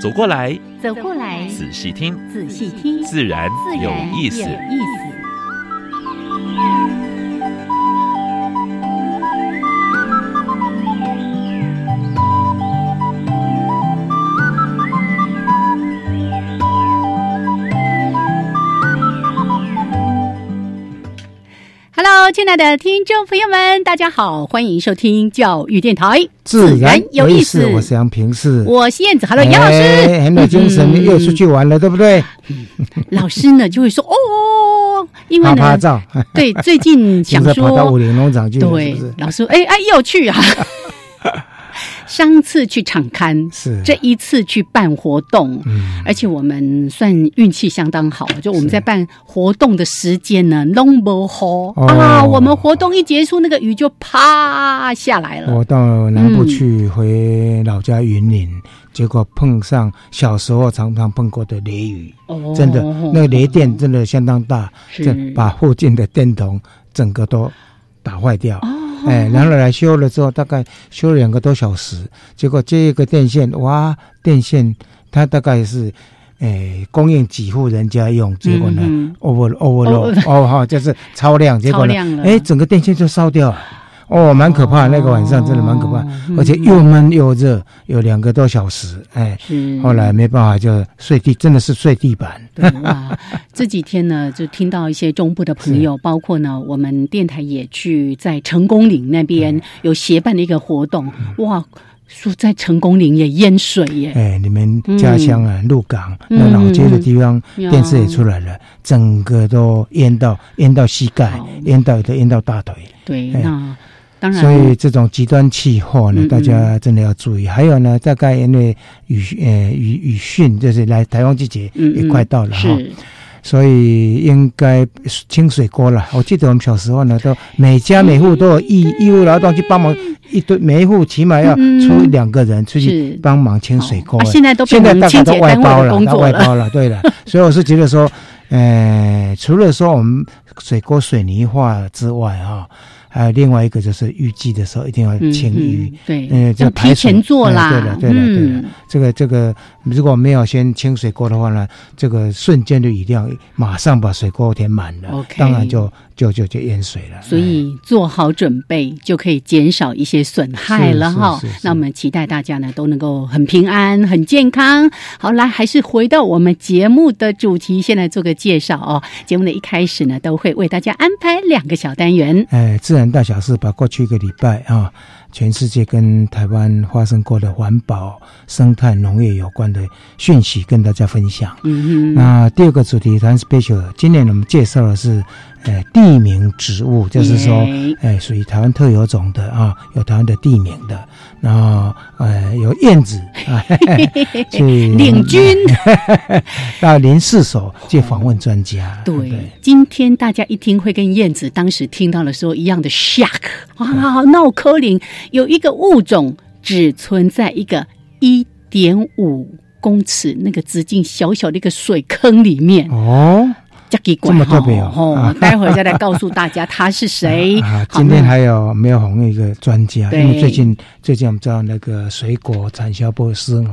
走过来，走过来，仔细听，仔细听，自然有意思。亲爱的听众朋友们，大家好，欢迎收听教育电台，自然有意思。我是杨平是，我是燕子。Hello，杨老师，很有精神，又出去玩了，对不对？老师呢就会说哦，因为呢，对，最近 想说跑到武林农场去，对，老师，哎哎，又去啊。上次去场刊是。这一次去办活动，嗯，而且我们算运气相当好，就我们在办活动的时间呢，long 不好啊，我们活动一结束，那个雨就啪下来了。我到南部去回老家云林，结果碰上小时候常常碰过的雷雨，哦，真的那个雷电真的相当大，是。把附近的电筒整个都打坏掉。哎，然后来修了之后，大概修了两个多小时，结果接一个电线，哇，电线它大概是，哎，供应几户人家用，结果呢，over overload，哦哈，就是超量，结果呢，哎，整个电线就烧掉了。哦，蛮可怕，那个晚上真的蛮可怕，而且又闷又热，有两个多小时，哎，后来没办法就睡地，真的是睡地板。对啊，这几天呢，就听到一些中部的朋友，包括呢，我们电台也去在成功岭那边有协办的一个活动，哇，说在成功岭也淹水耶。哎，你们家乡啊，鹿港那老街的地方，电视也出来了，整个都淹到淹到膝盖，淹到都淹到大腿。对，那。所以这种极端气候呢，大家真的要注意。还有呢，大概因为雨呃雨雨汛，就是来台风季节也快到了哈，所以应该清水沟了。我记得我们小时候呢，都每家每户都有义义务劳动去帮忙，一堆每一户起码要出两个人出去帮忙清水沟。现在都现在大家都外包了，外包了。对了，所以我是觉得说，呃，除了说我们水沟水泥化之外啊。还有另外一个就是预计的时候一定要清淤，对，嗯，要提前做啦。对了，对了，对了，这个这个如果没有先清水沟的话呢，这个瞬间的雨量马上把水沟填满了，当然就。就就就淹水了，所以做好准备就可以减少一些损害了哈。那我们期待大家呢都能够很平安、很健康。好，来还是回到我们节目的主题，先来做个介绍哦。节目的一开始呢，都会为大家安排两个小单元。哎，自然大小事，把过去一个礼拜啊。全世界跟台湾发生过的环保、生态、农业有关的讯息，跟大家分享。嗯嗯。那第二个主题谈 special，今年我们介绍的是，呃，地名植物，就是说，哎，属于台湾特有种的啊，有台湾的地名的。然后，呃，有燕子啊，去领军 到林试所去访问专家。对，今天大家一听会跟燕子当时听到的时候一样的 shock 哇，闹科林。有一个物种只存在一个一点五公尺那个直径小小的一个水坑里面哦，这么特别哦！待会儿再来告诉大家他是谁。今天还有没有红一个专家？因为最近最近我们知道那个水果产销不是，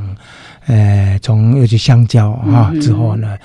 呃，从尤其香蕉啊之后呢。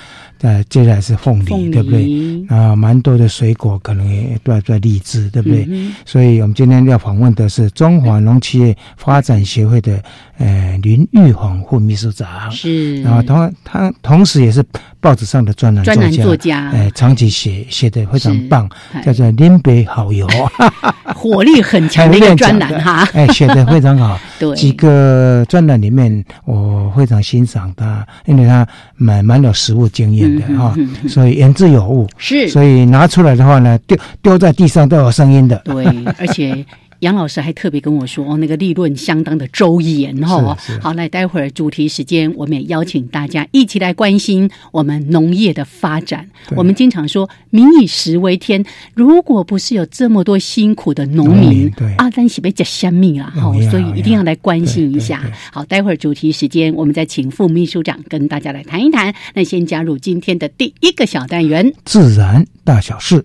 呃，接下来是凤梨，对不对？啊，蛮多的水果可能也都在荔枝，对不对？所以我们今天要访问的是中华农企业发展协会的呃林玉红副秘书长，是。然后同他同时也是报纸上的专栏专栏作家，哎，长期写写的非常棒，叫做林北好友，火力很强的一个专栏哈，哎，写的非常好。对，几个专栏里面我非常欣赏他，因为他蛮蛮有实务经验的。哈，所以言之有物，是，所以拿出来的话呢，丢丢在地上都有声音的。对，而且杨老师还特别跟我说，哦，那个利润相当的周延哈。好，来，待会儿主题时间，我们也邀请大家一起来关心我们农业的发展。我们经常说“民以食为天”，如果不是有这么多辛苦的农民，阿丹喜被加生命啊，好，所以一定要来关心一下。好，待会儿主题时间，我们再请副秘书长跟大家来谈一谈。那先加入今天的第一个小单元——自然大小事。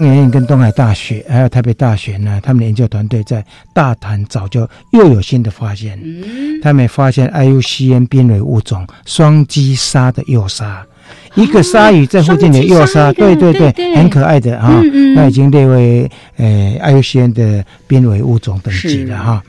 原因跟东海大学还有台北大学呢，他们的研究团队在大潭早就又有新的发现。嗯，他们发现 IUCN 濒危物种双击鲨的幼鲨，一个鲨鱼在附近的幼鲨，对对对，很可爱的啊。那已经列为呃 IUCN 的濒危物种等级了哈。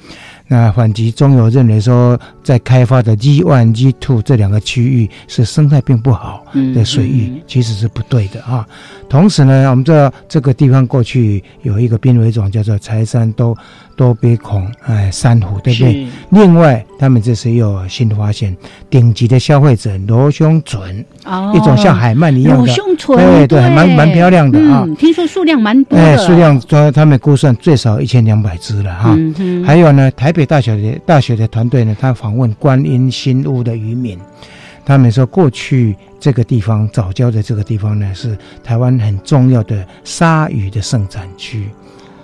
那反击中有认为说，在开发的 G One、G Two 这两个区域是生态并不好的水域，其实是不对的啊。同时呢，我们知道这个地方过去有一个濒危种叫做柴山多多杯孔哎珊瑚，对不对？另外，他们这次又有新发现，顶级的消费者螺胸唇，一种像海鳗一样的螺胸唇，对对，蛮蛮漂亮的啊。听说数量蛮多的，数量说他们估算最少一千两百只了哈。还有呢，台北。大学的大学的团队呢，他访问观音新屋的渔民，他们说过去这个地方早教的这个地方呢，是台湾很重要的鲨鱼的盛产区。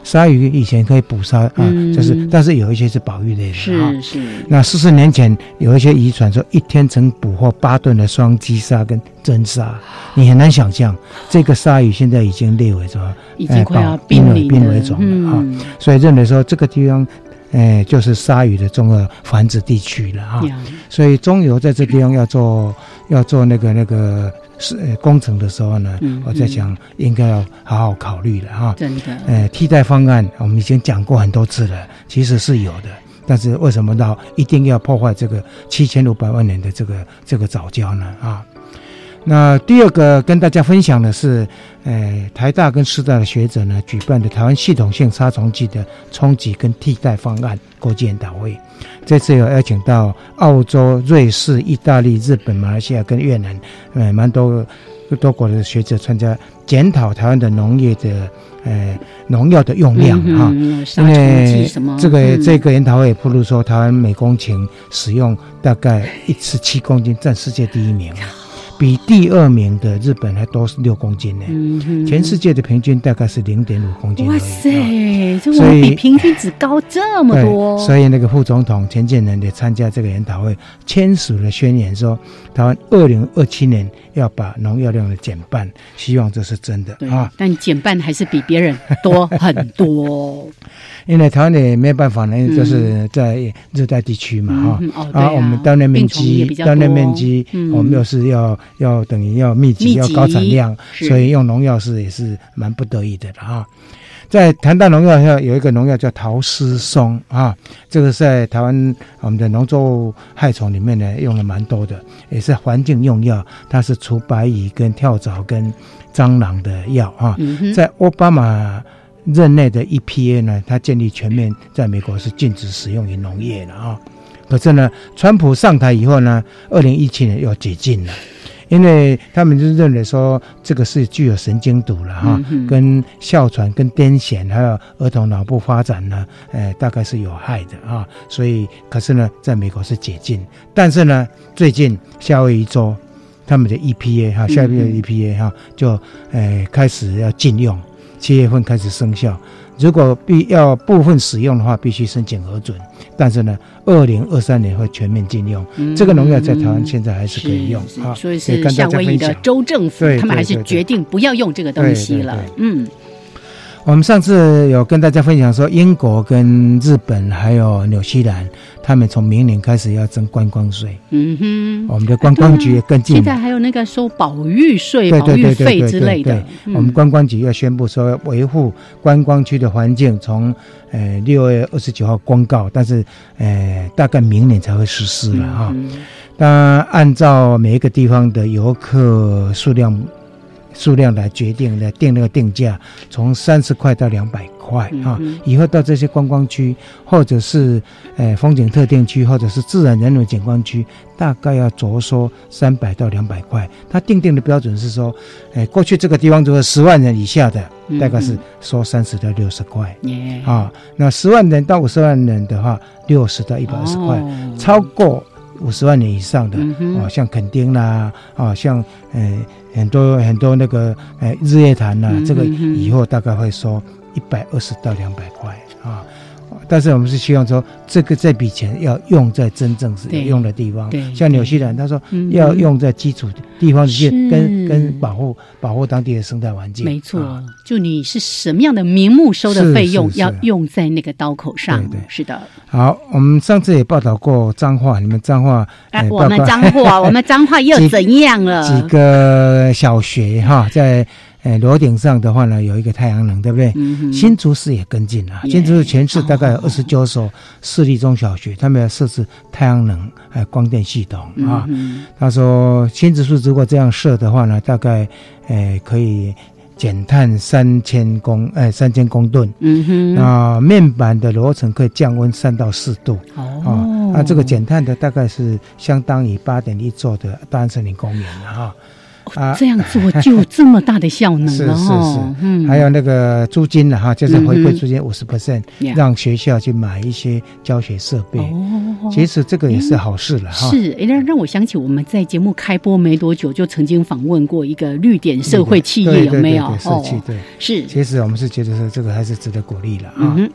鲨鱼以前可以捕杀啊，就是，但是有一些是保育类的是是。那四十年前有一些遗传说，一天曾捕获八吨的双击鲨跟真鲨，你很难想象这个鲨鱼现在已经列为什么？已经快要濒危濒危种了啊！所以认为说这个地方。哎，就是鲨鱼的重要繁殖地区了哈，所以中游在这地方要做要做那个那个是工程的时候呢，我在想应该要好好考虑了哈。真的，呃，替代方案我们已经讲过很多次了，其实是有的，但是为什么到一定要破坏这个七千五百万年的这个这个早教呢？啊？那第二个跟大家分享的是，呃，台大跟师大的学者呢举办的台湾系统性杀虫剂的冲击跟替代方案国际研讨会。这次有邀请到澳洲、瑞士、意大利、日本、马来西亚跟越南，呃，蛮多多国的学者参加检讨台湾的农业的呃农药的用量哈。因为这个这个研讨会不如说台湾每公顷使用大概一次七公斤，占世界第一名。比第二名的日本还多六公斤呢，全世界的平均大概是零点五公斤。哇塞，所以比平均值高这么多。所以那个副总统田建仁也参加这个研讨会，签署了宣言，说台湾二零二七年要把农药量的减半，希望这是真的啊。但减半还是比别人多很多。因为台湾也没办法呢，就是在热带地区嘛，哈。啊，我们锻炼面积，锻炼面积，我们又是要要等于要密集，要高产量，所以用农药是也是蛮不得已的了哈。在谈到农药，要有一个农药叫陶斯松啊，这个在台湾我们的农作物害虫里面呢用了蛮多的，也是环境用药，它是除白蚁、跟跳蚤、跟蟑螂的药啊，在奥巴马。任内的 EPA 呢，它建立全面在美国是禁止使用于农业的啊。可是呢，川普上台以后呢，二零一七年又解禁了，因为他们就认为说这个是具有神经毒了哈，跟哮喘、跟癫痫还有儿童脑部发展呢，呃，大概是有害的啊。所以，可是呢，在美国是解禁，但是呢，最近夏威夷州他们的 EPA 哈，夏威夷 EPA 哈，就呃开始要禁用。七月份开始生效，如果必要部分使用的话，必须申请核准。但是呢，二零二三年会全面禁用。这个农药在台湾现在还是可以用啊。所以是夏威夷的州政府，他们还是决定不要用这个东西了。嗯，我们上次有跟大家分享说，英国跟日本还有纽西兰，他们从明年开始要征观光税。嗯哼，我们的观光局也跟进现在还有那个收保育税、保育费之类的。嗯我们观光局要宣布说，维护观光区的环境，从呃六月二十九号公告，但是呃大概明年才会实施了哈。嗯那按照每一个地方的游客数量数量来决定来定那个定价，从三十块到两百块啊嗯哼。以后到这些观光区，或者是呃风景特定区，或者是自然人文景观区，大概要着收三百到两百块。它定定的标准是说，呃，过去这个地方如果十万人以下的，嗯大概是收三十到六十块。啊，那十万人到五十万人的话，六十到一百二十块，哦超过五十万年以上的，啊，像垦丁啦，啊，像呃很多很多那个呃日月潭啦，嗯这个以后大概会收一百二十到两百块啊。但是我们是希望说，这个这笔钱要用在真正是有用的地方对，像纽西兰，他说嗯要用在基础地方去跟跟保护保护当地的生态环境。没错啊，就你是什么样的名目收的费用，要用在那个刀口上。对对是的。好，我们上次也报道过脏话，你们脏话，我们脏话，我们脏话又 怎样了？几个小学哈，在呃楼顶上的话呢，有一个太阳能，对不对？新竹市也跟进了，新竹市全市大概二十九所私立中小学，他们要设置太阳能哎光电系统啊。嗯他说新竹市如果这样设的话呢，大概哎可以减碳三千公哎三千公吨。嗯哼，那面板的楼层可以降温三到四度啊哦，，那这个减碳的大概是相当于八点一座的大安森林公园了哈。啊这样做就有这么大的效能了是 是。是，嗯还有那个租金了哈，就是回馈租金五十 percent，Yeah 让学校去买一些教学设备。哦，其实这个也是好事了哈。是，哎，让让我想起我们在节目开播没多久，就曾经访问过一个绿点社会企业，有没有？社企哦，对，是，其实我们是觉得说这个还是值得鼓励了啊。嗯哼，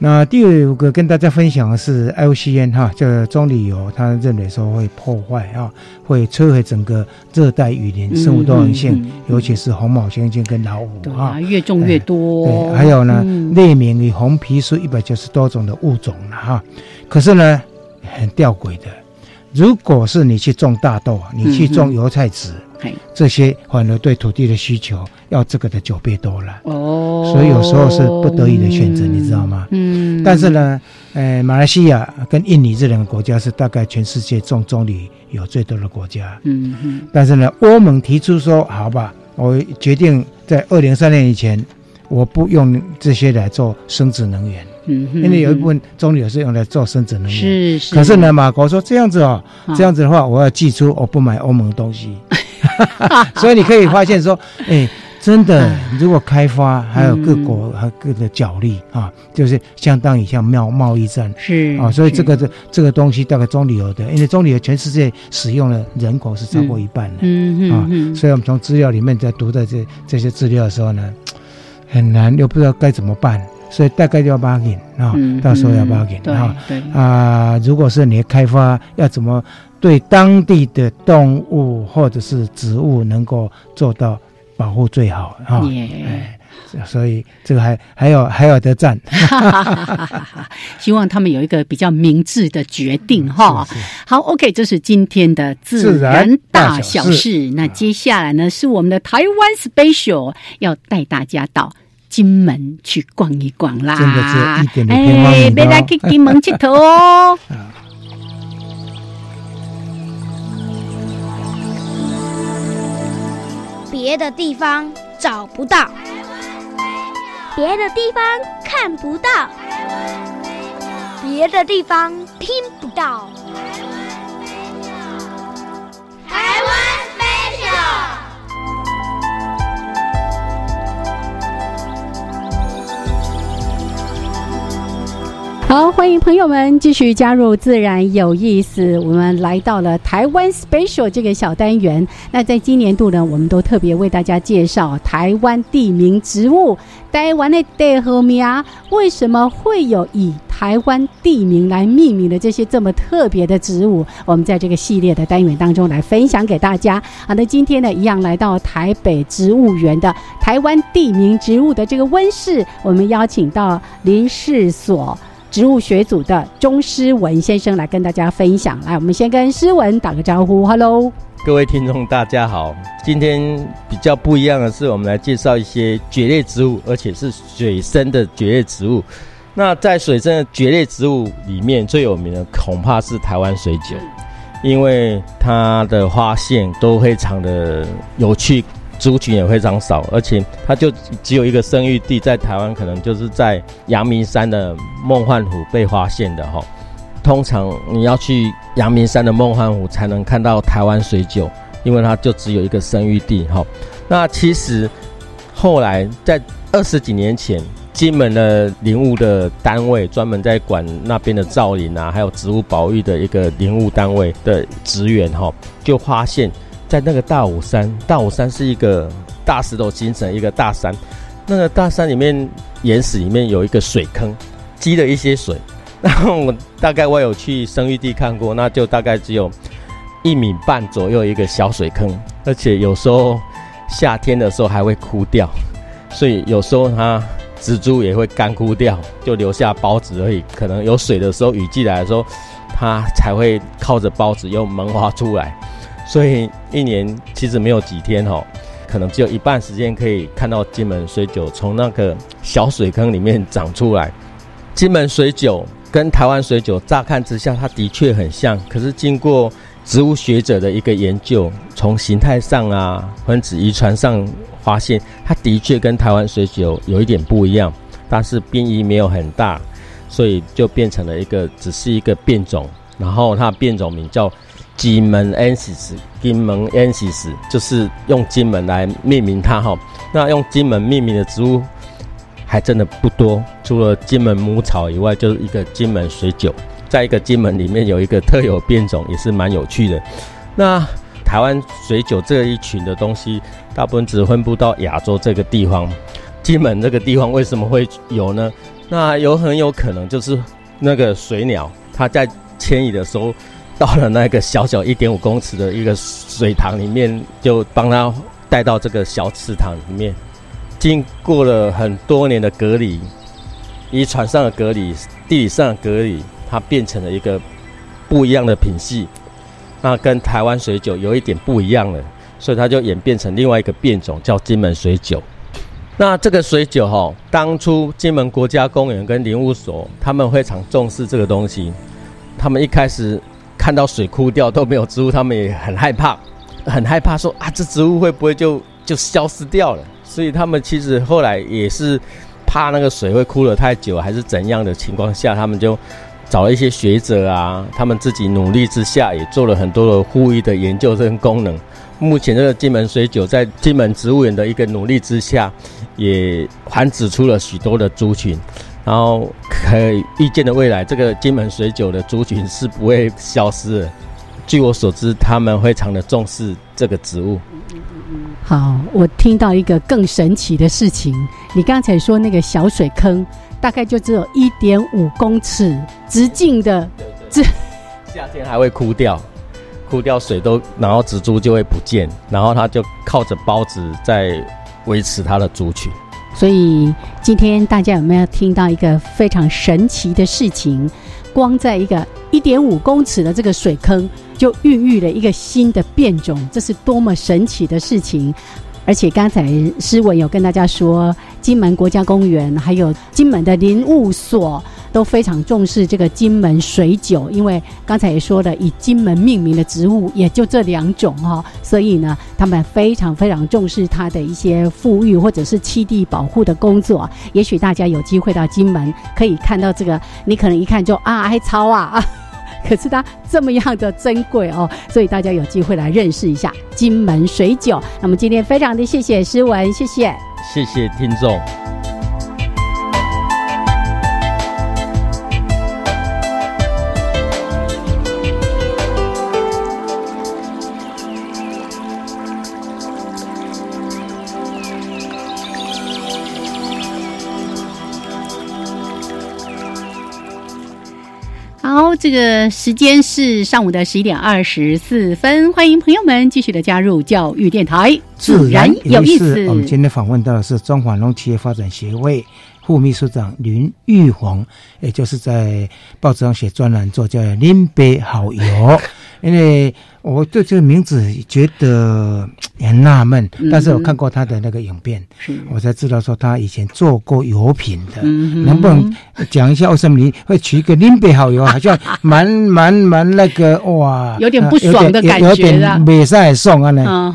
那第五个跟大家分享的是 IUCN 哈，这个棕榈油，他认为说会破坏啊，会摧毁整个热带雨林生物多样性，嗯嗯嗯尤其是红毛猩猩跟老虎对啊啊，。越种越多。对，还有呢，嗯列明与红皮书一百九十多种的物种了哈。可是呢，很吊诡的，如果是你去种大豆，你去种油菜籽，嘿。这些反而对土地的需求要这个的九倍多了。哦，所以有时候是不得已的选择你知道吗？嗯，但是呢，呃，马来西亚跟印尼这两个国家是大概全世界种棕榈有最多的国家。嗯嗯，但是呢，欧盟提出说，好吧，我决定在二零三年以前，我不用这些来做生殖能源，嗯哼，因为有一部分棕榈是用来做生殖能源。是是，可是呢，马国说这样子哦，啊这样子的话，我要寄出，我不买欧盟的东西。所以你可以发现说，哎，真的，如果开发还有各国和各的角力啊，就是相当于像贸贸易战。是啊，所以这个这这个东西大概棕榈油的，因为棕榈油全世界使用的人口是超过一半的。啊嗯嗯，嗯，所以我们从资料里面在读的这这些资料的时候呢，很难又不知道该怎么办，所以大概就要 bargain 啊，嗯到时候要嗯 bargain 啊对，啊，如果是你开发要怎么对当地的动物或者是植物能够做到保护最好啊，所以这个还还有还有得赞，希望他们有一个比较明智的决定哈。好，OK，这是今天的自自然然大小事。那接下来呢，是我们的台湾 special，要带大家到。金门去逛一逛啦！真的只有一点点偏方哎，别来去金门佚佗哦。别的地方找不到，别的地方看不到，别的地方听不到。好，欢迎朋友们继续加入自然有意思。我们来到了台湾 Special 这个小单元。那在今年度呢，我们都特别为大家介绍台湾地名植物。台湾的地和名为什么会有以台湾地名来命名的这些这么特别的植物，我们在这个系列的单元当中来分享给大家。好的，今天呢，一样来到台北植物园的台湾地名植物的这个温室，我们邀请到林氏所。植物学组的钟诗文先生来跟大家分享。来，我们先跟诗文打个招呼，Hello，各位听众大家好。今天比较不一样的是，我们来介绍一些蕨类植物，而且是水生的蕨类植物。那在水生的蕨类植物里面，最有名的恐怕是台湾水韭，因为它的花线都非常的有趣。族群也非常少，而且它就只有一个生育地，在台湾可能就是在阳明山的梦幻湖被发现的哈。通常你要去阳明山的梦幻湖才能看到台湾水韭，因为它就只有一个生育地哈。那其实后来在二十几年前，金门的林务的单位专门在管那边的造林啊，还有植物保育的一个林务单位的职员哈，就发现。在那个大武山，大武山是一个大石头形成一个大山，那个大山里面岩石里面有一个水坑，积了一些水。然后我大概我有去生育地看过，那就大概只有一米半左右一个小水坑，而且有时候夏天的时候还会枯掉，所以有时候它植株也会干枯掉，就留下孢子而已。可能有水的时候，雨季来的时候，它才会靠着孢子又萌发出来。所以一年其实没有几天哈，可能只有一半时间可以看到金门水韭从那个小水坑里面长出来。金门水韭跟台湾水韭乍看之下，它的确很像，可是经过植物学者的一个研究，从形态上啊、分子遗传上发现，它的确跟台湾水韭有一点不一样，但是变异没有很大，所以就变成了一个只是一个变种，然后它的变种名叫。金门 ensis，金门 ensis 就是用金门来命名它哈。那用金门命名的植物还真的不多，除了金门母草以外，就是一个金门水韭。在一个金门里面有一个特有变种，也是蛮有趣的。那台湾水韭这一群的东西，大部分只分布到亚洲这个地方。金门这个地方为什么会有呢？那有很有可能就是那个水鸟，它在迁移的时候。到了那个小小一点五公尺的一个水塘里面，就帮他带到这个小池塘里面。经过了很多年的隔离，遗传上的隔离、地理上的隔离，它变成了一个不一样的品系。那跟台湾水酒有一点不一样了，所以它就演变成另外一个变种，叫金门水酒。那这个水酒哈，当初金门国家公园跟林务所他们非常重视这个东西，他们一开始。看到水枯掉都没有植物，他们也很害怕，很害怕说啊，这植物会不会就就消失掉了？所以他们其实后来也是怕那个水会枯了太久，还是怎样的情况下，他们就找了一些学者啊，他们自己努力之下，也做了很多的呼吁的研究跟功能。目前这个金门水韭在金门植物园的一个努力之下，也繁殖出了许多的族群。然后可以预见的未来，这个金门水酒的族群是不会消失的。据我所知，他们非常的重视这个植物。好，我听到一个更神奇的事情，你刚才说那个小水坑，大概就只有一点五公尺直径的，这夏天还会枯掉，枯掉水都，然后植株就会不见，然后它就靠着孢子在维持它的族群。所以今天大家有没有听到一个非常神奇的事情？光在一个一点五公尺的这个水坑，就孕育了一个新的变种，这是多么神奇的事情！而且刚才诗文有跟大家说，金门国家公园还有金门的林务所。都非常重视这个金门水酒，因为刚才也说了，以金门命名的植物也就这两种哈，所以呢，他们非常非常重视它的一些富裕或者是栖地保护的工作。也许大家有机会到金门，可以看到这个，你可能一看就啊，还草啊，可是它这么样的珍贵哦，所以大家有机会来认识一下金门水酒。那么今天非常的谢谢诗文，谢谢，谢谢听众。这个时间是上午的十一点二十四分，欢迎朋友们继续的加入教育电台，自然有意思。我们今天访问到的是中华农企业发展协会副秘书长林玉红，也就是在报纸上写专栏作家林北好友，因为。我对这个名字觉得很纳闷，但是我看过他的那个影片，我才知道说他以前做过油品的。能不能讲一下为什么你会取一个林北好油？好像蛮蛮蛮那个哇，有点不爽的感觉，有点美赛送啊呢。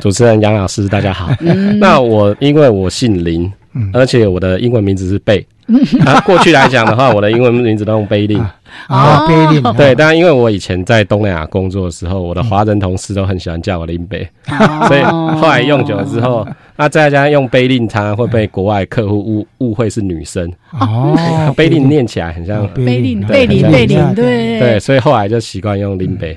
主持人杨老师，大家好。那我因为我姓林，而且我的英文名字是贝。啊，过去来讲的话，我的英文名字都用贝利。啊，贝利。对，但因为我以前在东南亚工作的时候，我的华人同事都很喜欢叫我林贝，所以后来用久了之后，那再加上用贝利，常常会被国外客户误误会是女生。哦，贝利念起来很像贝利，贝利，贝利，对对，所以后来就习惯用林贝。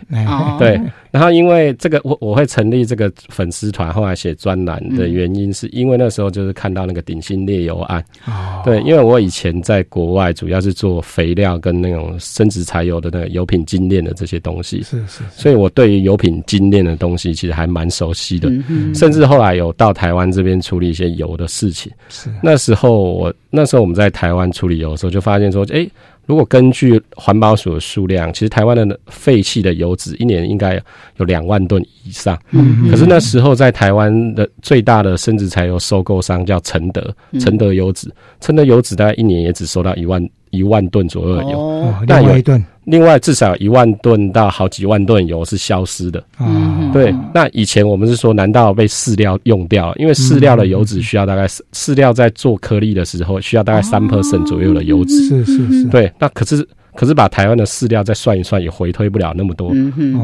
对。然后，因为这个，我我会成立这个粉丝团，后来写专栏的原因，是因为那时候就是看到那个鼎新炼油案。哦。对，因为我以前在国外主要是做肥料跟那种生殖柴油的那个油品精炼的这些东西。是是。所以我对于油品精炼的东西其实还蛮熟悉的。嗯甚至后来有到台湾这边处理一些油的事情。是。那时候我那时候我们在台湾处理油的时候，就发现说，哎。如果根据环保署的数量，其实台湾的废弃的油脂一年应该有两万吨以上。嗯，可是那时候在台湾的最大的生殖柴油收购商叫承德，承德油脂，承德油脂大概一年也只收到一万一万吨左右的油，那有一吨。另外，至少一万吨到好几万吨油是消失的。嗯，对。那以前我们是说，难道被饲料用掉？因为饲料的油脂需要大概饲料在做颗粒的时候需要大概三 percent 左右的油脂。是是是。对，那可是。可是把台湾的饲料再算一算，也回推不了那么多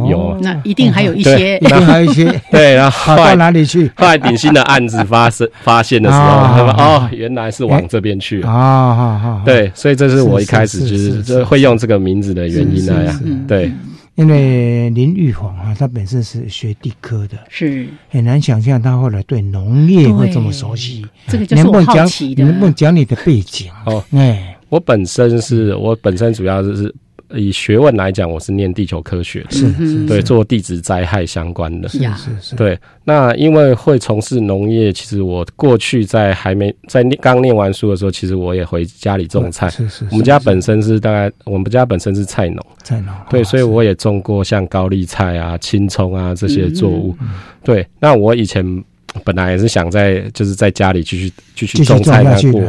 油。那一定还有一些，一定还有一些。对，然后 到哪里去？后来鼎新的案子发生 发现的时候，他们哦，原来是往这边去啊！好好。对，所以这是我一开始就是会用这个名字的原因那样。对，因为林玉煌啊，他本身是学地科的，是很难想象他后来对农业会这么熟悉。这个就是我好奇的。能不能讲你的背景？哦，哎。我本身是我本身主要就是以学问来讲，我是念地球科学，是对做地质灾害相关的，是是是。对，那因为会从事农业，其实我过去在还没在念刚念完书的时候，其实我也回家里种菜。是是。我们家本身是大概我们家本身是菜农，菜农。对，所以我也种过像高丽菜啊、青葱啊这些作物。对，那我以前。本来也是想在就是在家里继续继续种菜过，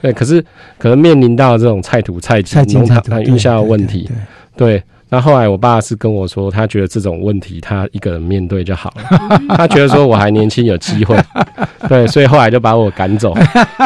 对，可是可能面临到这种菜土菜金农场运下的问题，对。那后来我爸是跟我说，他觉得这种问题他一个人面对就好了，他觉得说我还年轻有机会，对，所以后来就把我赶走，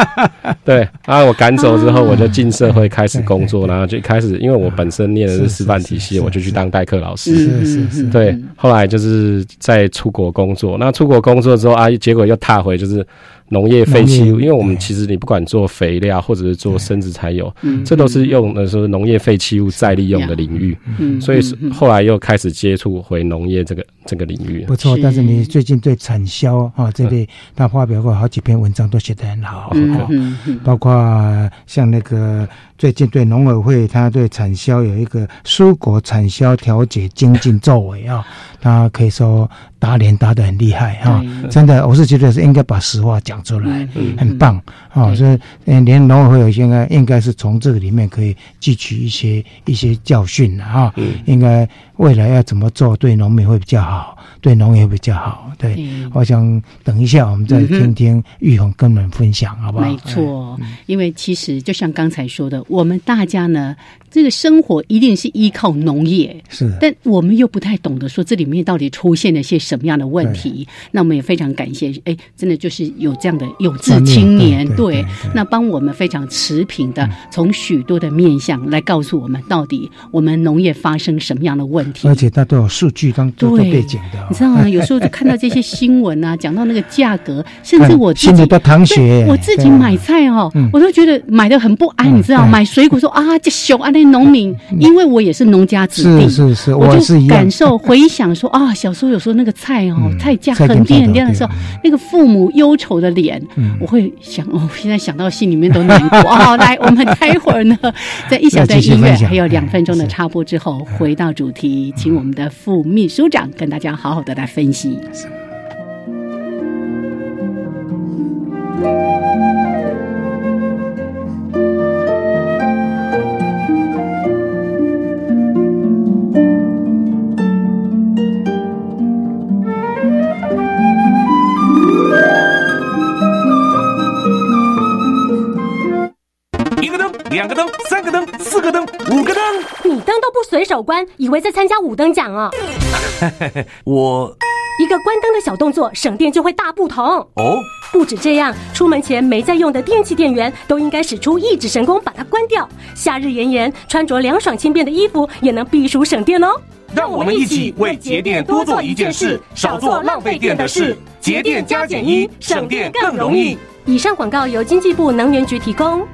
对，啊，我赶走之后我就进社会开始工作，然后就开始，因为我本身念的是师范体系，我就去当代课老师，是是是，对，后来就是在出国工作，那出国工作之后啊，结果又踏回就是。农业废弃物，因为我们其实你不管做肥料或者是做生殖柴油，这都是用的是农业废弃物再利用的领域，所以后来又开始接触回农业这个这个领域。不错，但是你最近对产销啊这里，他发表过好几篇文章，都写得很好，包括像那个。最近对农委会，他对产销有一个蔬果产销调节精进作为啊，他可以说打脸打得很厉害哈，真的，我是觉得是应该把实话讲出来，很棒啊，所以连农委会现在应该是从这个里面可以汲取一些一些教训了哈，应该未来要怎么做对农民会比较好，对农业比较好，对，我想等一下我们再听听玉红跟我们分享好不好？没错，因为其实就像刚才说的。我们大家呢，这个生活一定是依靠农业，是，但我们又不太懂得说这里面到底出现了些什么样的问题。那我们也非常感谢，哎，真的就是有这样的有志青年，对，那帮我们非常持平的从许多的面向来告诉我们，到底我们农业发生什么样的问问题，而且它都有数据当做背景的。你知道吗？有时候就看到这些新闻啊，讲到那个价格，甚至我自己都淌血。我自己买菜哦，我都觉得买的很不安。你知道，买水果说啊，这熊啊，那农民，因为我也是农家子弟，是是是，我就感受回想说啊，小时候有时候那个菜哦，菜价很低很低的时候，那个父母忧愁的脸，我会想哦，现在想到心里面都难过。哦。来，我们待会儿呢，在一小段音乐还有两分钟的插播之后，回到主题，请我们的副秘书长跟大家好好的来分析。两个灯，三个灯，四个灯，五个灯，你灯都不随手关，以为在参加五灯奖啊？我一个关灯的小动作，省电就会大不同哦。不止这样，出门前没在用的电器电源都应该使出一指神功把它关掉。夏日炎炎，穿着凉爽轻便的衣服也能避暑省电哦。让我们一起为节电多做一件事，少做浪费电的事，节电加减一，省电更容易。以上广告由经济部能源局提供。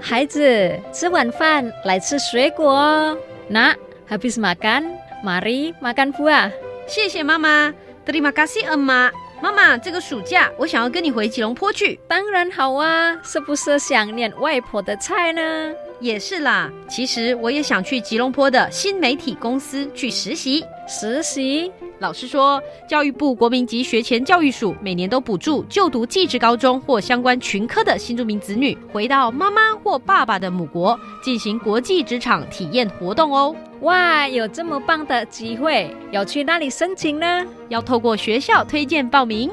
孩子，吃晚饭来吃水果。哦。那 habis makan, mari makan buah。谢谢妈妈，terima kasih emma。妈妈，这个暑假我想要跟你回吉隆坡去。当然好啊，是不是想念外婆的菜呢？也是啦，其实我也想去吉隆坡的新媒体公司去实习。实习。老师说，教育部国民及学前教育署每年都补助就读技职高中或相关群科的新住民子女，回到妈妈或爸爸的母国进行国际职场体验活动哦。哇，有这么棒的机会，要去哪里申请呢？要透过学校推荐报名。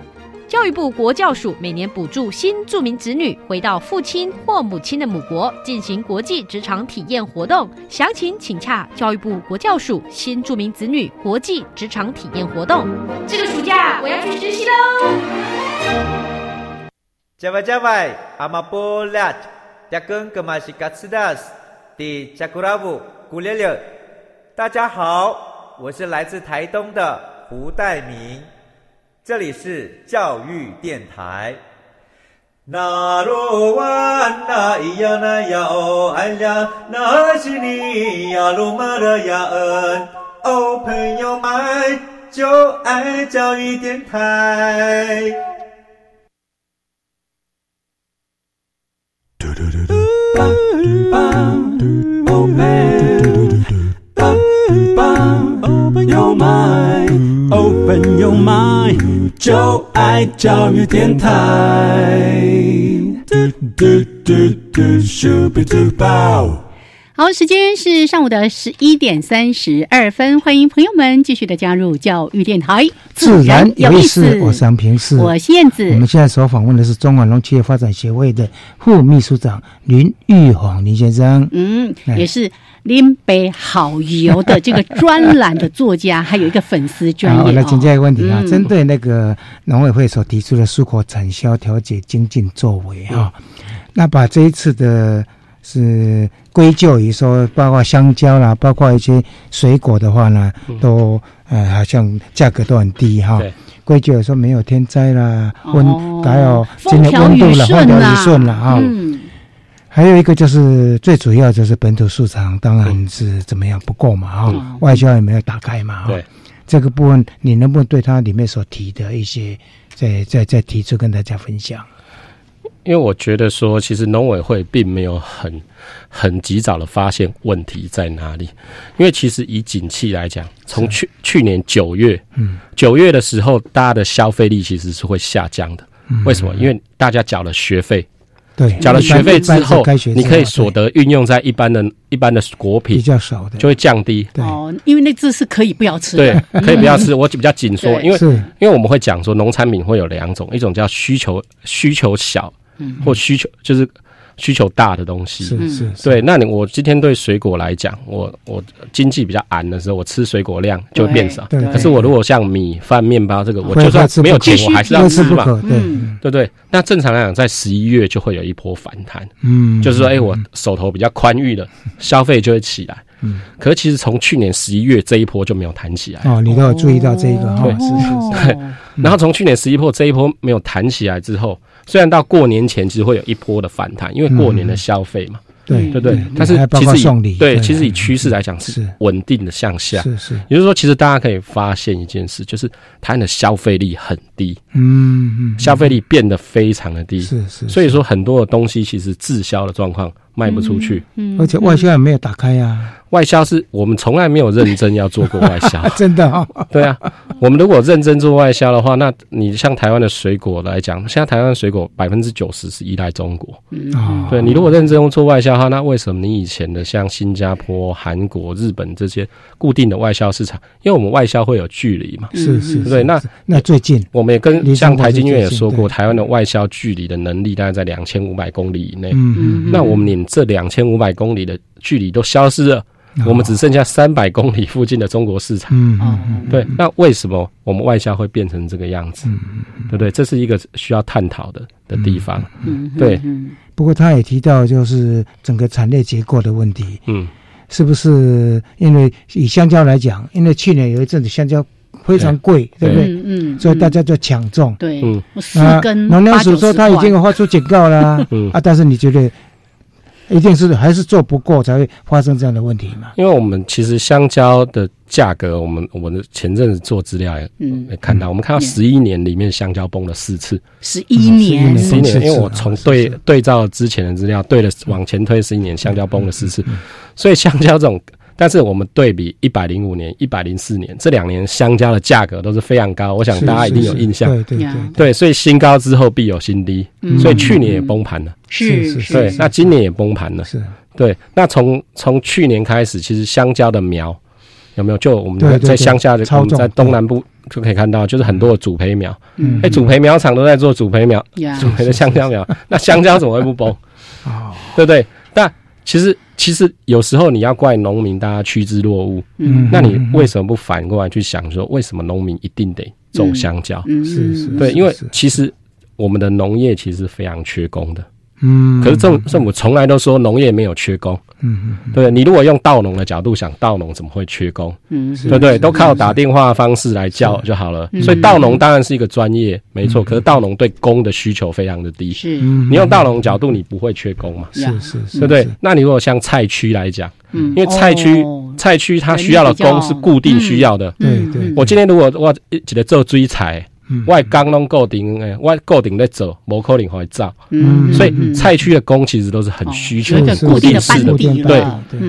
教育部国教署每年补助新住民子女回到父亲或母亲的母国进行国际职场体验活动，详情请洽教育部国教署新住民子女国际职场体验活动。这个暑假我要去实习喽！加外加外，阿玛波拉，加根格玛西卡斯达斯，迪加古拉布古列列。大家好，我是来自台东的胡代明。这里是教育电台。那罗哇那咿呀那呀哦哎呀，那是你呀鲁玛的呀恩哦，朋友们就爱教育电台。嘟嘟嘟嘟，嘟嘟嘟，哦嘟嘟，Open your mind，Open your mind。就爱教育电台。好，时间是上午的十一点三十二分，欢迎朋友们继续的加入教育电台，自然有意思。我是杨平是，我是燕子。我们现在所访问的是中华农企业发展协会的副秘书长林玉煌林先生，嗯，也是。林北好油的这个专栏的作家，还有一个粉丝专业。好，来请教一个问题啊，针对那个农委会所提出的出口产销调节精进作为啊，那把这一次的是归咎于说，包括香蕉啦，包括一些水果的话呢，都呃好像价格都很低哈。归咎说没有天灾啦，温还有今年温度了，风调雨顺了啊。还有一个就是最主要就是本土市场当然是怎么样不够嘛啊，外销也没有打开嘛啊，这个部分你能不能对它里面所提的一些再再再提出跟大家分享？因为我觉得说，其实农委会并没有很很及早的发现问题在哪里，因为其实以景气来讲，从去去年九月，嗯，九月的时候，大家的消费力其实是会下降的，为什么？因为大家缴了学费。对，缴了学费之后，你可以所得运用在一般的、一般的果品比较少的，就会降低。哦，因为那字是可以不要吃。的。对，可以不要吃。我比较紧缩，因为因为我们会讲说，农产品会有两种，一种叫需求需求小，或需求就是需求大的东西。是是，对。那你我今天对水果来讲，我我经济比较寒的时候，我吃水果量就会变少。对。可是我如果像米饭、面包这个，我就算没有钱，我还是要吃嘛。对对对。那正常来讲，在十一月就会有一波反弹。嗯。就是说，哎，我手头比较宽裕的，消费就会起来。嗯。可是其实从去年十一月这一波就没有弹起来。哦，你都有注意到这一个哈？是是是。对。然后从去年十一波这一波没有弹起来之后，虽然到过年前其实会有一波的反弹，因为过年的消费嘛。对对对，但是其实以对，其实以趋势来讲是稳定的向下。是是，也就是说，其实大家可以发现一件事，就是台湾的消费力很低。嗯嗯，消费力变得非常的低。是是，所以说很多的东西其实滞销的状况卖不出去。嗯，而且外销也没有打开呀。外销是我们从来没有认真要做过外销，真的啊。对啊，我们如果认真做外销的话，那你像台湾的水果来讲，现在台湾的水果百分之九十是依赖中国。嗯，对你如果认真做外销的话，那为什么你以前的像新加坡、韩国、日本这些固定的外销市场，因为我们外销会有距离嘛？是是，对。那那最近我们也跟像台金院也说过，台湾的外销距离的能力大概在两千五百公里以内。嗯嗯，那我们连这两千五百公里的距离都消失了。我们只剩下三百公里附近的中国市场。嗯嗯，对。那为什么我们外销会变成这个样子？对不对？这是一个需要探讨的的地方。嗯，对。不过他也提到，就是整个产业结构的问题。嗯，是不是因为以香蕉来讲，因为去年有一阵子香蕉非常贵，对不对？嗯嗯。所以大家就抢种。对。嗯。四根。农粮署说他已经发出警告了。嗯。啊，但是你觉得？一定是还是做不够才会发生这样的问题嘛？因为我们其实香蕉的价格，我们我们前阵子做资料也嗯。看到，我们看到十一年里面香蕉崩了四次，十一年，十一年，因为我从对对照之前的资料，对了往前推十一年，香蕉崩了四次，所以香蕉这种。但是我们对比一百零五年、一百零四年这两年香蕉的价格都是非常高，我想大家一定有印象。对对对，对，所以新高之后必有新低，所以去年也崩盘了。是是，对，那今年也崩盘了。是，对，那从从去年开始，其实香蕉的苗有没有？就我们在乡下的，我们在东南部就可以看到，就是很多的主培苗。嗯，哎，主培苗厂都在做主培苗，主培的香蕉苗。那香蕉怎么会不崩？哦，对不对？但其实。其实有时候你要怪农民，大家趋之若鹜。嗯，那你为什么不反过来去想说，为什么农民一定得种香蕉？是是，对，因为其实我们的农业其实非常缺工的。嗯，可是政政府从来都说农业没有缺工。嗯嗯，对，你如果用稻农的角度想，稻农怎么会缺工？嗯，对不对？都靠打电话方式来叫就好了。所以稻农当然是一个专业，没错。可是稻农对工的需求非常的低。是，你用稻农角度，你不会缺工嘛？是是是，对不对？那你如果像菜区来讲，嗯，因为菜区菜区它需要的工是固定需要的。对对，我今天如果我一直做追采。外刚弄固定诶，外固定在走，无可能会造。嗯，所以菜区的工其实都是很需求、固定式的。对，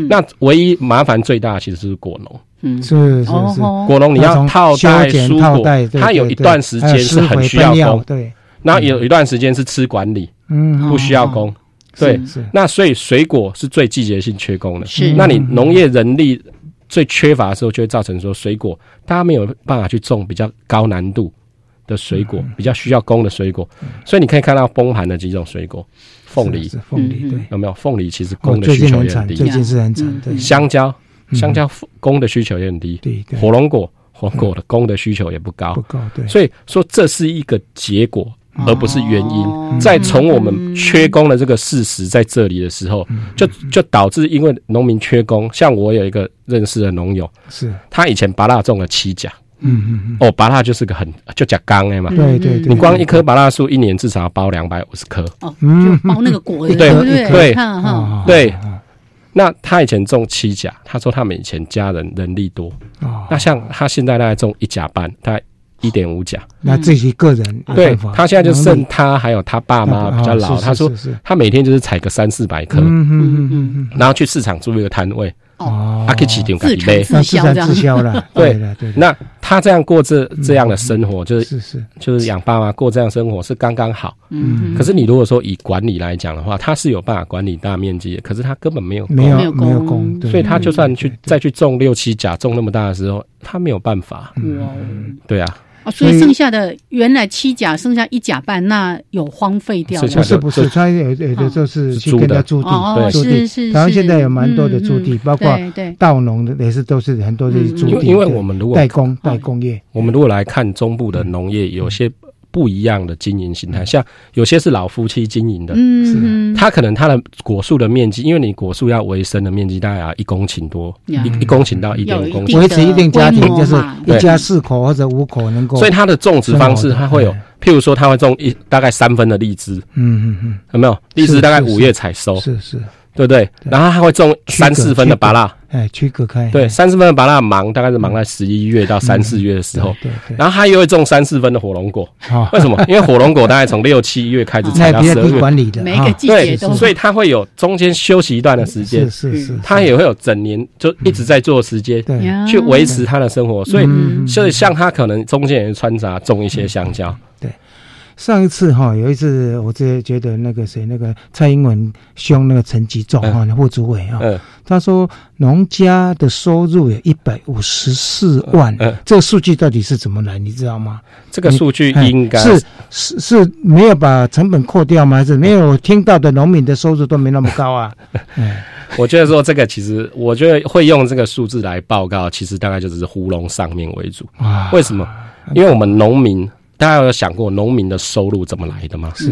那唯一麻烦最大其实是果农。嗯，是是是，果农你要套袋蔬果，它有一段时间是很需要工。对，那有一段时间是吃管理，嗯，不需要工。对，那所以水果是最季节性缺工的。是，那你农业人力最缺乏的时候，就会造成说水果大家没有办法去种比较高难度。的水果比较需要供的水果，所以你可以看到崩盘的几种水果，凤梨，凤梨对，有没有？凤梨其实供的需求也很低，最近是很惨。对，香蕉，香蕉供的需求也很低。对对，火龙果，火龙果的供的需求也不高，不高。对，所以说这是一个结果，而不是原因。在从我们缺工的这个事实在这里的时候，就就导致因为农民缺工。像我有一个认识的农友，是他以前拔蜡种了七甲。嗯嗯嗯，哦，芭蜡就是个很就讲刚的嘛，对对对，你光一棵芭蜡树一年至少要包两百五十颗，哦，就包那个果，对对对？对，那他以前种七甲，他说他们以前家人人力多，那像他现在大概种一甲半，大概一点五甲，那自己个人对他现在就剩他还有他爸妈比较老，他说他每天就是采个三四百颗，嗯嗯嗯。然后去市场租一个摊位。哦，阿可以起点自产自销自销了，对对。那他这样过这这样的生活，就是是是，就是养爸妈过这样生活是刚刚好。嗯。可是你如果说以管理来讲的话，他是有办法管理大面积的，可是他根本没有没有没有工，所以他就算去再去种六七甲种那么大的时候，他没有办法。哇，对啊。哦，所以剩下的原来七甲剩下一甲半，那有荒废掉了。不是不是，他有有的就是去跟他租地，哦，租地。台湾现在有蛮多的租地，包括稻农的也是都是很多的租地。因为我们如果代工代工业，我们如果来看中部的农业，有些。不一样的经营形态，像有些是老夫妻经营的，嗯，他可能他的果树的面积，因为你果树要维生的面积大概要一公顷多，一一公顷到一点五公顷，维持一定家庭就是一家四口或者五口能够，所以它的种植方式它会有，譬如说它会种一大概三分的荔枝，嗯嗯嗯，有没有？荔枝大概五月采收，是是。对不对？然后他会种三四分的芭拉，哎，区隔开。对，三四分的芭拉忙，大概是忙在十一月到三四月的时候。对对。然后他又会种三四分的火龙果，为什么？因为火龙果大概从六七月开始 采到十二月。管理的，每一个季节都。所以他会有中间休息一段的时间。是是是。他也会有整年就一直在做时间，对，去维持他的生活。所以，所以像他可能中间也穿插种一些香蕉。对。上一次哈，有一次我直觉得那个谁，那个蔡英文凶那个陈吉仲哈，副主委啊，他说农家的收入有一百五十四万，这个数据到底是怎么来？你知道吗？这个数据应该是是是没有把成本扣掉吗？还是没有？我听到的农民的收入都没那么高啊。我觉得说这个其实，我觉得会用这个数字来报告，其实大概就只是糊弄上面为主。为什么？因为我们农民。大家有想过农民的收入怎么来的吗？是，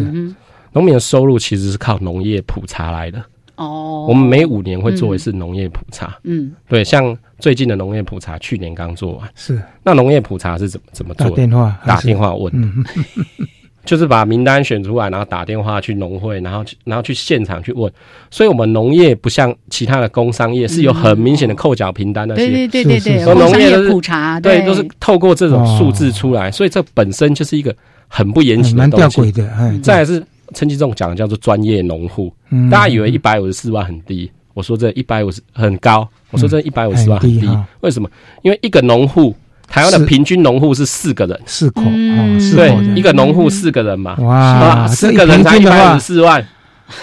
农民的收入其实是靠农业普查来的。哦，我们每五年会做一次农业普查。嗯，对，像最近的农业普查，去年刚做完。是，那农业普查是怎么怎么做？打电话，打电话问。就是把名单选出来，然后打电话去农会，然后去然后去现场去问。所以，我们农业不像其他的工商业是有很明显的扣缴凭单那些。对对对对对，农业普查，对，都是透过这种数字出来。所以，这本身就是一个很不严谨的东西。再是陈其仲讲的叫做专业农户，大家以为一百五十四万很低，我说这一百五十很高，我说这一百五十万很低，为什么？因为一个农户。台湾的平均农户是四个人，四口，对，一个农户四个人嘛，哇，四个人才一百五十四万，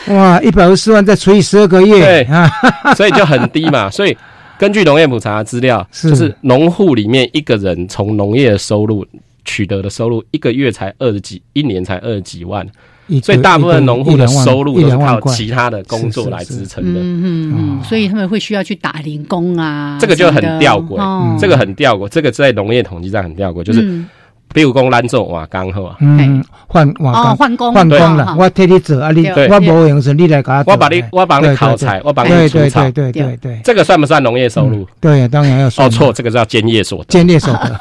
哇，一百五十四万再除以十二个月，对，所以就很低嘛。所以根据农业普查的资料，就是农户里面一个人从农业的收入取得的收入，一个月才二十几，一年才二十几万。所以大部分农户的收入都是靠其他的工作来支撑的，嗯嗯嗯，所以他们会需要去打零工啊，这个就很吊诡，这个很吊诡，这个在农业统计上很吊诡，就是。比如讲，咱做瓦工好啊，嗯，换瓦工，换工，换工了。我替你做啊，你我无用是，你来搞。我把你，我帮你烤菜，我帮你除草。对对对对这个算不算农业收入？对，当然要算。哦，错，这个叫兼业所得。兼业所得，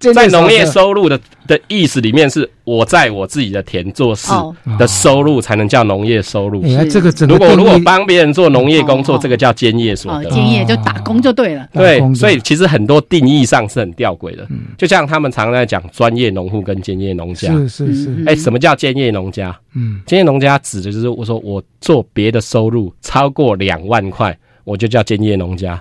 在农业收入的的意思里面，是我在我自己的田做事的收入才能叫农业收入。这个如果如果帮别人做农业工作，这个叫兼业所得。兼业就打工就对了。对，所以其实很多定义上是很吊诡的。就像他们常在讲。专业农户跟兼业农家是是是，哎，什么叫兼业农家？嗯，兼业农家指的就是我说我做别的收入超过两万块，我就叫兼业农家。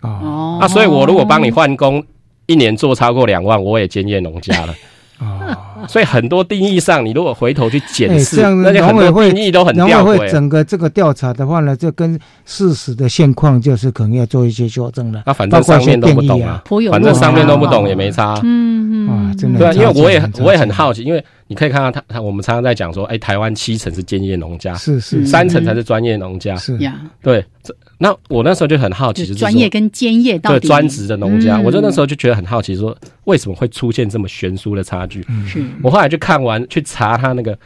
哦，啊，所以我如果帮你换工，一年做超过两万，我也兼业农家了。哦，所以很多定义上，你如果回头去检视，那些很多定义都很吊诡。整个这个调查的话呢，就跟事实的现况就是可能要做一些修正了。那反正上面都不懂啊，反正上面都不懂也没差。嗯嗯，真的对啊，因为我也我也很好奇，因为你可以看到他他我们常常在讲说，哎，台湾七成是兼业农家，是是，三成才是专业农家，是呀，对这。那我那时候就很好奇，就是专业跟兼业到底专职的农家，我就那时候就觉得很好奇，说为什么会出现这么悬殊的差距？是我后来去看完去查他那个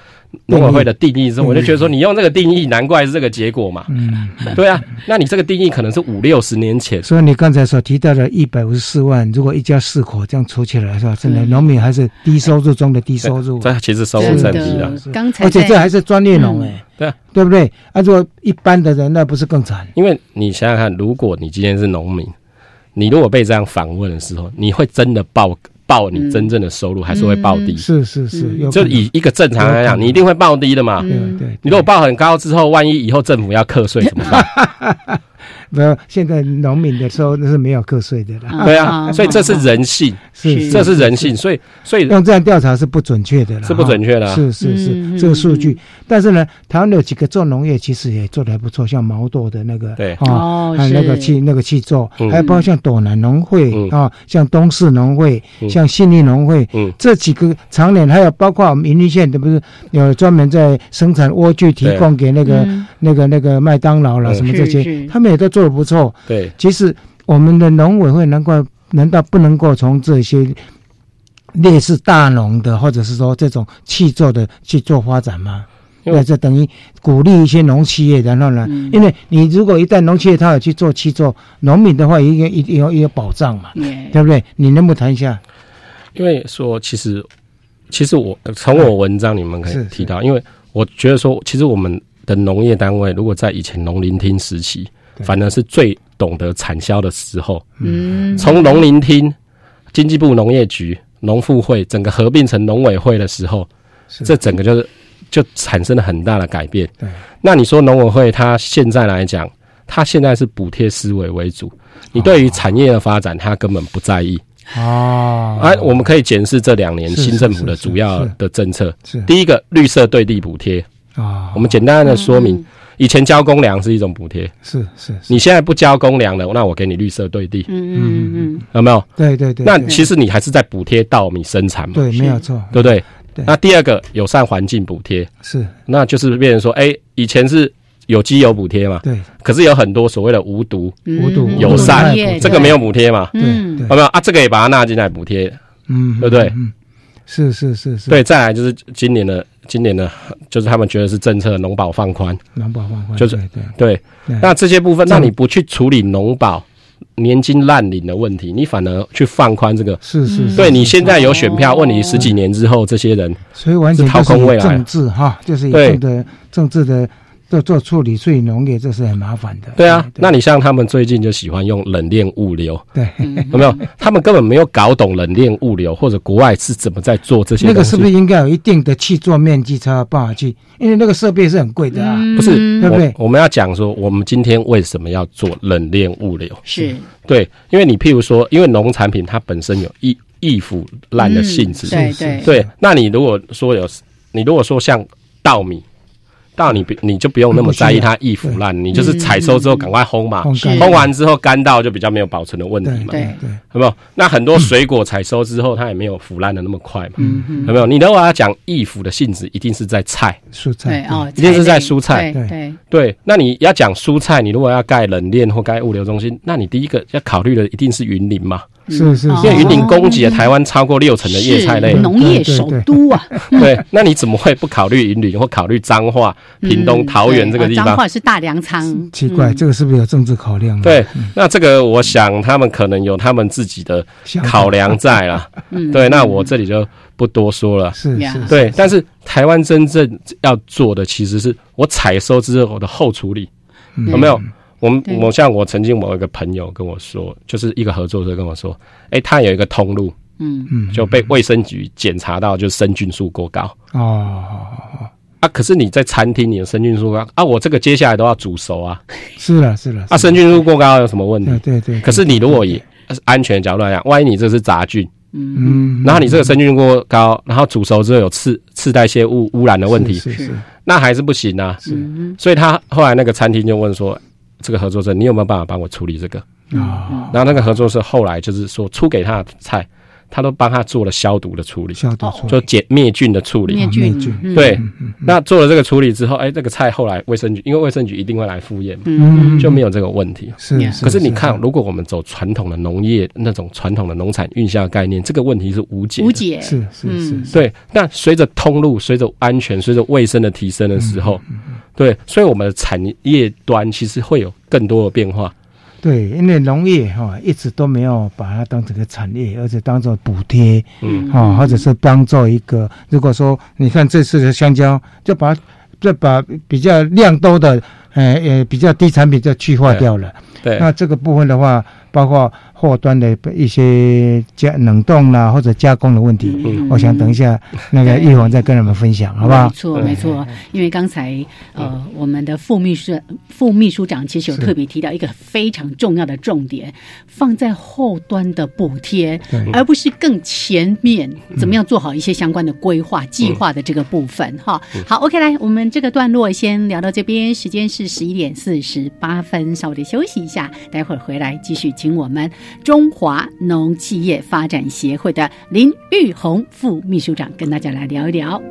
农委会的定义之后，我就觉得说，你用这个定义，难怪是这个结果嘛。嗯，对啊，那你这个定义可能是五六十年前。所以你刚才所提到的一百五十四万，如果一家四口这样除起来是吧？真的农民还是低收入中的低收入。这其实收入是很低的，刚才而且这还是专业农哎。对啊，对不对？啊，如果一般的人，那不是更惨？因为你想想看，如果你今天是农民，你如果被这样访问的时候，你会真的报报你真正的收入，还是会报低？是是是，就以一个正常来讲，你一定会报低的嘛。对对，你如果报很高之后，万一以后政府要课税怎么办？没有，现在农民的时候那是没有课税的啦。对啊，所以这是人性，是这是人性，所以所以用这样调查是不准确的了，是不准确的，是是是这个数据。但是呢，台湾有几个做农业其实也做的还不错，像毛豆的那个对。啊，还有那个气那个气做，还有包括像斗南农会啊，像东市农会，像信义农会，这几个常年还有包括我们云林县的不是有专门在生产莴苣提供给那个那个那个麦当劳了什么这些，他们也都做的不错。对，其实我们的农委会难怪难道不能够从这些类似大农的，或者是说这种气作的去做发展吗？那这等于鼓励一些农企业，然后呢，因为你如果一旦农企业他有去做气作，农民的话一定一定要有保障嘛，对不对？你能不能谈一下？因为说其实其实我从我文章里面可以提到，因为我觉得说，其实我们的农业单位如果在以前农林厅时期，反而是最懂得产销的时候。嗯，从农林厅、经济部农业局、农妇会整个合并成农委会的时候，这整个就是。就产生了很大的改变。对，那你说农委会它现在来讲，它现在是补贴思维为主，你对于产业的发展，它根本不在意。哦，啊，我们可以检视这两年新政府的主要的政策。是第一个绿色对地补贴啊，我们简单的说明，以前交公粮是一种补贴，是是，你现在不交公粮了，那我给你绿色对地。嗯嗯嗯，有没有？对对对，那其实你还是在补贴稻米生产嘛？对，没有错，对不对？那第二个友善环境补贴是，那就是变成说，哎，以前是有机有补贴嘛，对，可是有很多所谓的无毒、无毒友善，这个没有补贴嘛，对，有没有？啊？这个也把它纳进来补贴，嗯，对不对？嗯，是是是是，对，再来就是今年的，今年的，就是他们觉得是政策农保放宽，农保放宽，就是对对，那这些部分，那你不去处理农保？年金烂领的问题，你反而去放宽这个，是是，对你现在有选票，问你十几年之后这些人，所以完全掏空未来。政治哈，就是对。的政治的。做做处理，所以农业这是很麻烦的。对啊，那你像他们最近就喜欢用冷链物流，对，有没有？他们根本没有搞懂冷链物流或者国外是怎么在做这些。那个是不是应该有一定的去做面积才有办法去？因为那个设备是很贵的啊。不是，对不对？我们要讲说，我们今天为什么要做冷链物流？是对，因为你譬如说，因为农产品它本身有易易腐烂的性质，对对对。那你如果说有，你如果说像稻米。到你不你就不用那么在意它易腐烂，你就是采收之后赶快烘嘛，烘完之后干到就比较没有保存的问题嘛，对对，有没有？那很多水果采收之后它也没有腐烂的那么快嘛，有没有？你如果要讲易腐的性质，一定是在菜，蔬菜哦，一定是在蔬菜，对。对。那你要讲蔬菜，你如果要盖冷链或盖物流中心，那你第一个要考虑的一定是云林嘛。是是，因为云林供给了台湾超过六成的叶菜类，农业首都啊。对，那你怎么会不考虑云林或考虑彰化、屏东、桃园这个地方？彰化是大粮仓，奇怪，这个是不是有政治考量？对，那这个我想他们可能有他们自己的考量在了。对，那我这里就不多说了。是是，对，但是台湾真正要做的，其实是我采收之后的后处理，有没有？我们我像我曾经某一个朋友跟我说，就是一个合作社跟我说，哎，他有一个通路，嗯嗯，就被卫生局检查到，就是生菌数过高哦。啊，可是你在餐厅，你的生菌数高啊，我这个接下来都要煮熟啊。是了是了，啊，生菌数过高有什么问题？对对。可是你如果以安全角度来讲，万一你这是杂菌，嗯，然后你这个生菌过高，然后煮熟之后有次次代谢物污染的问题，是是，那还是不行啊。是，所以他后来那个餐厅就问说。这个合作社，你有没有办法帮我处理这个？啊，然后那个合作社后来就是说出给他的菜，他都帮他做了消毒的处理，消毒就解灭菌的处理，灭菌。对，那做了这个处理之后，哎，这个菜后来卫生局，因为卫生局一定会来复验，嗯，就没有这个问题。是，可是你看，如果我们走传统的农业那种传统的农产运销概念，这个问题是无解，无解。是是是，对。那随着通路、随着安全、随着卫生的提升的时候。对，所以我们的产业端其实会有更多的变化。对，因为农业哈一直都没有把它当成个产业，而且当做补贴，嗯，哈，或者是当做一个。如果说你看这次的香蕉，就把就把比较量多的，呃呃比较低产品就去化掉了。对，那这个部分的话，包括后端的一些加冷冻啦或者加工的问题。嗯我想等一下那个玉红再跟你们分享，好不好？没错，没错。因为刚才呃，我们的副秘书副秘书长其实有特别提到一个非常重要的重点，放在后端的补贴，而不是更前面怎么样做好一些相关的规划、计划的这个部分哈。好，OK，来，我们这个段落先聊到这边，时间是十一点四十八分，稍微的休息一下，待会儿回来继续请我们中华农企业发展协会的林玉红副秘书长跟大家来聊一聊。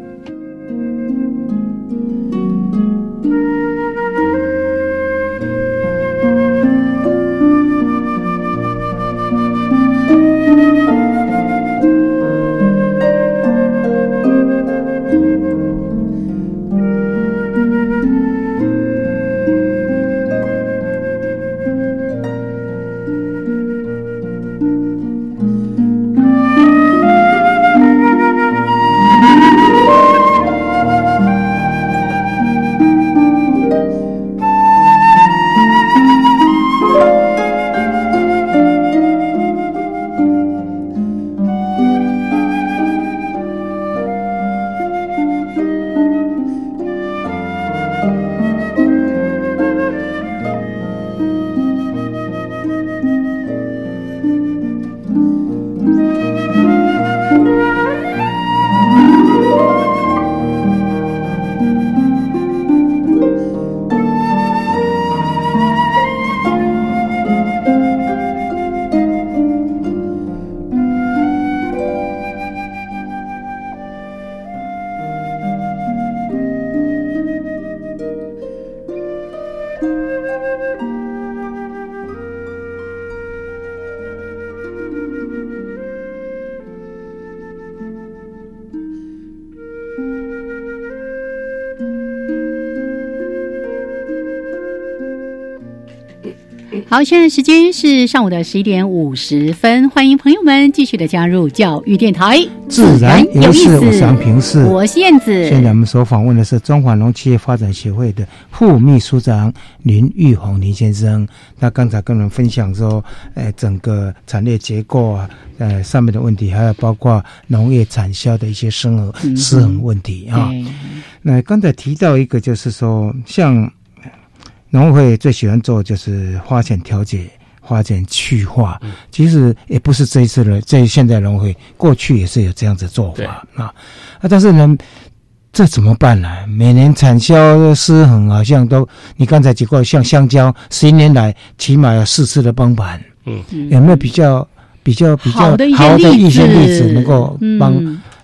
现在时间是上午的十一点五十分，欢迎朋友们继续的加入教育电台，自然有意思，我是杨平视，我是燕子。现在我们所访问的是中华农企业发展协会的副秘书长林玉红林先生。那刚才跟我们分享说，呃，整个产业结构啊，呃，上面的问题，还有包括农业产销的一些失衡、嗯失衡问题啊。那刚才提到一个，就是说，像农会最喜欢做就是花钱调节。花钱去化，其实也不是这一次的，这现在农会过去也是有这样子做法啊。啊，但是呢，这怎么办呢？每年产销失衡，好像都你刚才提过，像香蕉，十一年来起码有四次的崩盘。嗯，有没有比较比较比较好的一些例子能够帮？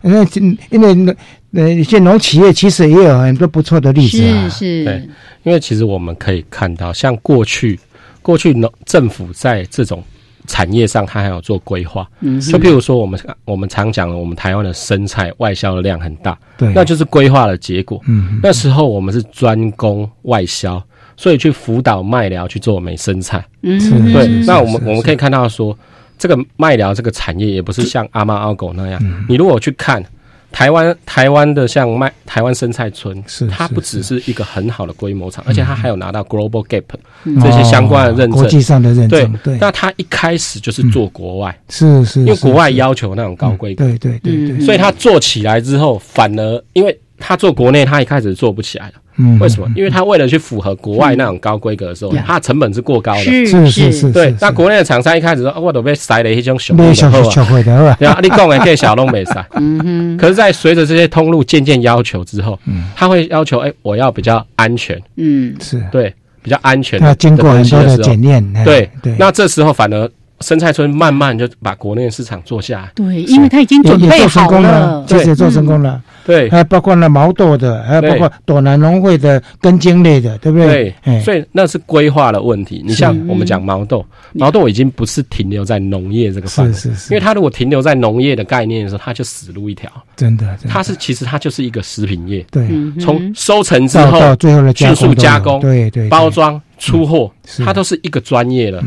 因为因为呃，一些农企业其实也有很多不错的例子啊。是是，对，因为其实我们可以看到，像过去。过去农政府在这种产业上，它还有做规划。嗯，就譬如说，我们我们常讲的，我们台湾的生菜外销的量很大，对，那就是规划的结果。嗯，那时候我们是专攻外销，所以去辅导麦寮去做美生菜。嗯，对。那我们我们可以看到说，这个麦寮这个产业也不是像阿猫阿狗那样。嗯你如果去看。台湾台湾的像卖台湾生菜村，是它不只是一个很好的规模厂，而且它还有拿到 Global Gap 嗯。这些相关的认证，国际上的认证。对，那它一开始就是做国外，是是，因为国外要求那种高规格，对对对对，所以它做起来之后，反而因为它做国内，他一开始做不起来了。嗯，为什么？因为他为了去符合国外那种高规格的时候，它成本是过高的。是是是，对。那国内的厂商一开始说，我都被塞了一种小小小小会的，对啊，你讲的小弄没塞。嗯哼。可是，在随着这些通路渐渐要求之后，嗯，他会要求，哎，我要比较安全。嗯，是对，比较安全。要经过很多的检验。对对。那这时候反而。生菜村慢慢就把国内市场做下来，对，因为他已经准备好了，其实做成功了，对，还包括那毛豆的，还有包括朵南农会的根茎类的，对不对？对，所以那是规划的问题。你像我们讲毛豆，毛豆已经不是停留在农业这个范围，是是是，因为它如果停留在农业的概念的时候，它就死路一条。真的，它是其实它就是一个食品业，对，从收成之后到最后的迅速加工，对对，包装。出货，它都是一个专业的，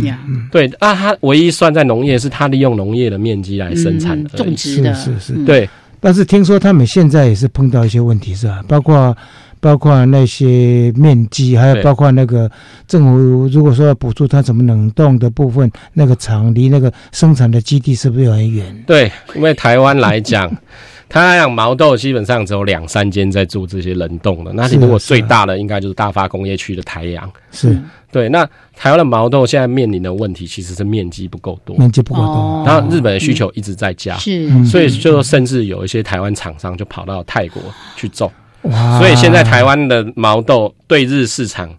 对。那它唯一算在农业，是它利用农业的面积来生产的种植的，是是是，对。但是听说他们现在也是碰到一些问题，是吧？包括包括那些面积，还有包括那个政府如果说要补助他怎么冷冻的部分，那个厂离那个生产的基地是不是有很远？对，因为台湾来讲，台湾来讲毛豆基本上只有两三间在做这些冷冻的。那你如果最大的应该就是大发工业区的台阳。是对，那台湾的毛豆现在面临的问题其实是面积不够多，面积不够哦多。然后日本的需求一直在加，是嗯所以就甚至有一些台湾厂商就跑到泰国去种，哇所以现在台湾的毛豆对日市场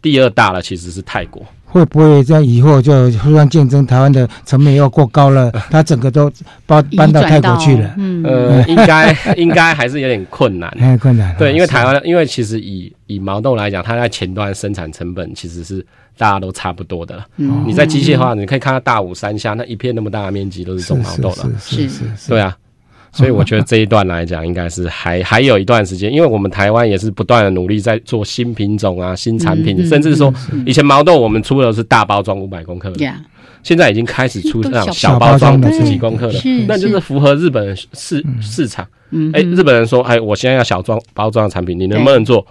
第二大了，其实是泰国。会不会在以后就互相竞争？台湾的成本又过高了，它整个都搬搬到泰国去了，嗯呃，应该应该还是有点困难。太困难了。对，因为台湾，因为其实以以毛豆来讲，它在前端生产成本其实是大家都差不多的了。嗯你在机械化，你可以看到大武山下那一片那么大的面积都是种毛豆的，是是是是，对啊。所以我觉得这一段来讲，应该是还还有一段时间，因为我们台湾也是不断的努力在做新品种啊、新产品，嗯嗯甚至说以前毛豆我们出的是大包装五百公克的，呀，现在已经开始出那种小小包装五十几公克了，那就是符合日本人市市场。嗯哎，日本人说，哎，我现在要小装包装的产品，你能不能做？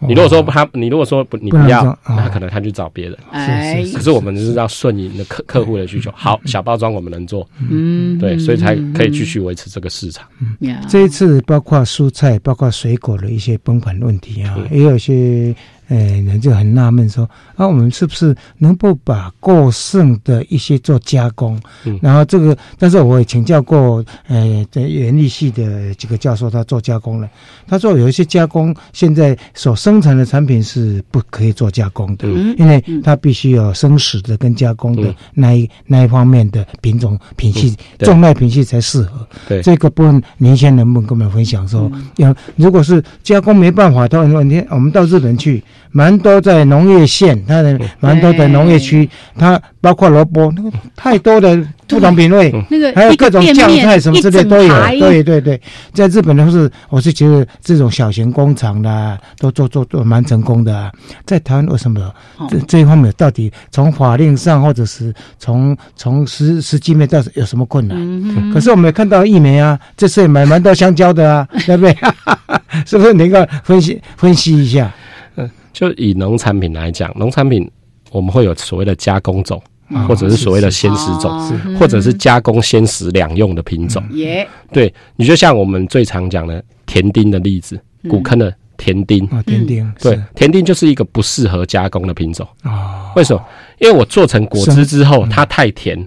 你如果说他，你如果说不，你不要那可能他去找别人。哎，可是我们就是要顺应的客客户的需求。好，小包装我们能做，嗯，对，所以才可以继续维持这个市场。呀，这一次包括蔬菜、包括水果的一些崩盘问题啊，嗯也有一些呃人就很纳闷说啊，我们是不是能够把过剩的一些做加工？嗯。然后这个，但是我也请教过呃在园艺系的几个教授，他做加工了，他说有一些加工现在所生产的产品是不可以做加工的，嗯。因为它必须有生食的跟加工的嗯。那一那一方面的品种品系种类品系才适合。对，这个部分，您先能不能跟我们分享说，要如果是加工没办法的问题，我们到日本去，蛮多在农业县，它的蛮多的农业区，它包括萝卜，那个太多的不同品味，那个还有各种酱菜什么之类都有。对对对，在日本的是，我是觉得这种小型工厂啦，都做做做蛮成功的啊。在台湾为什么哦这这一方面到底从法令上，或者是从从实实际面到底有什么困难？嗯可是我们也看到一枚啊，这次也买蛮多香蕉的啊，对不对？是不是能够分析分析一下？嗯，就以农产品来讲，农产品我们会有所谓的加工种，啊或者是所谓的鲜食种，哦或者是加工鲜食两用的品种。耶，对，你就像我们最常讲的甜丁的例子，嗯。古坑的甜丁，啊，丁丁对，甜丁就是一个不适合加工的品种。啊，为什么？因为我做成果汁之后，它太甜，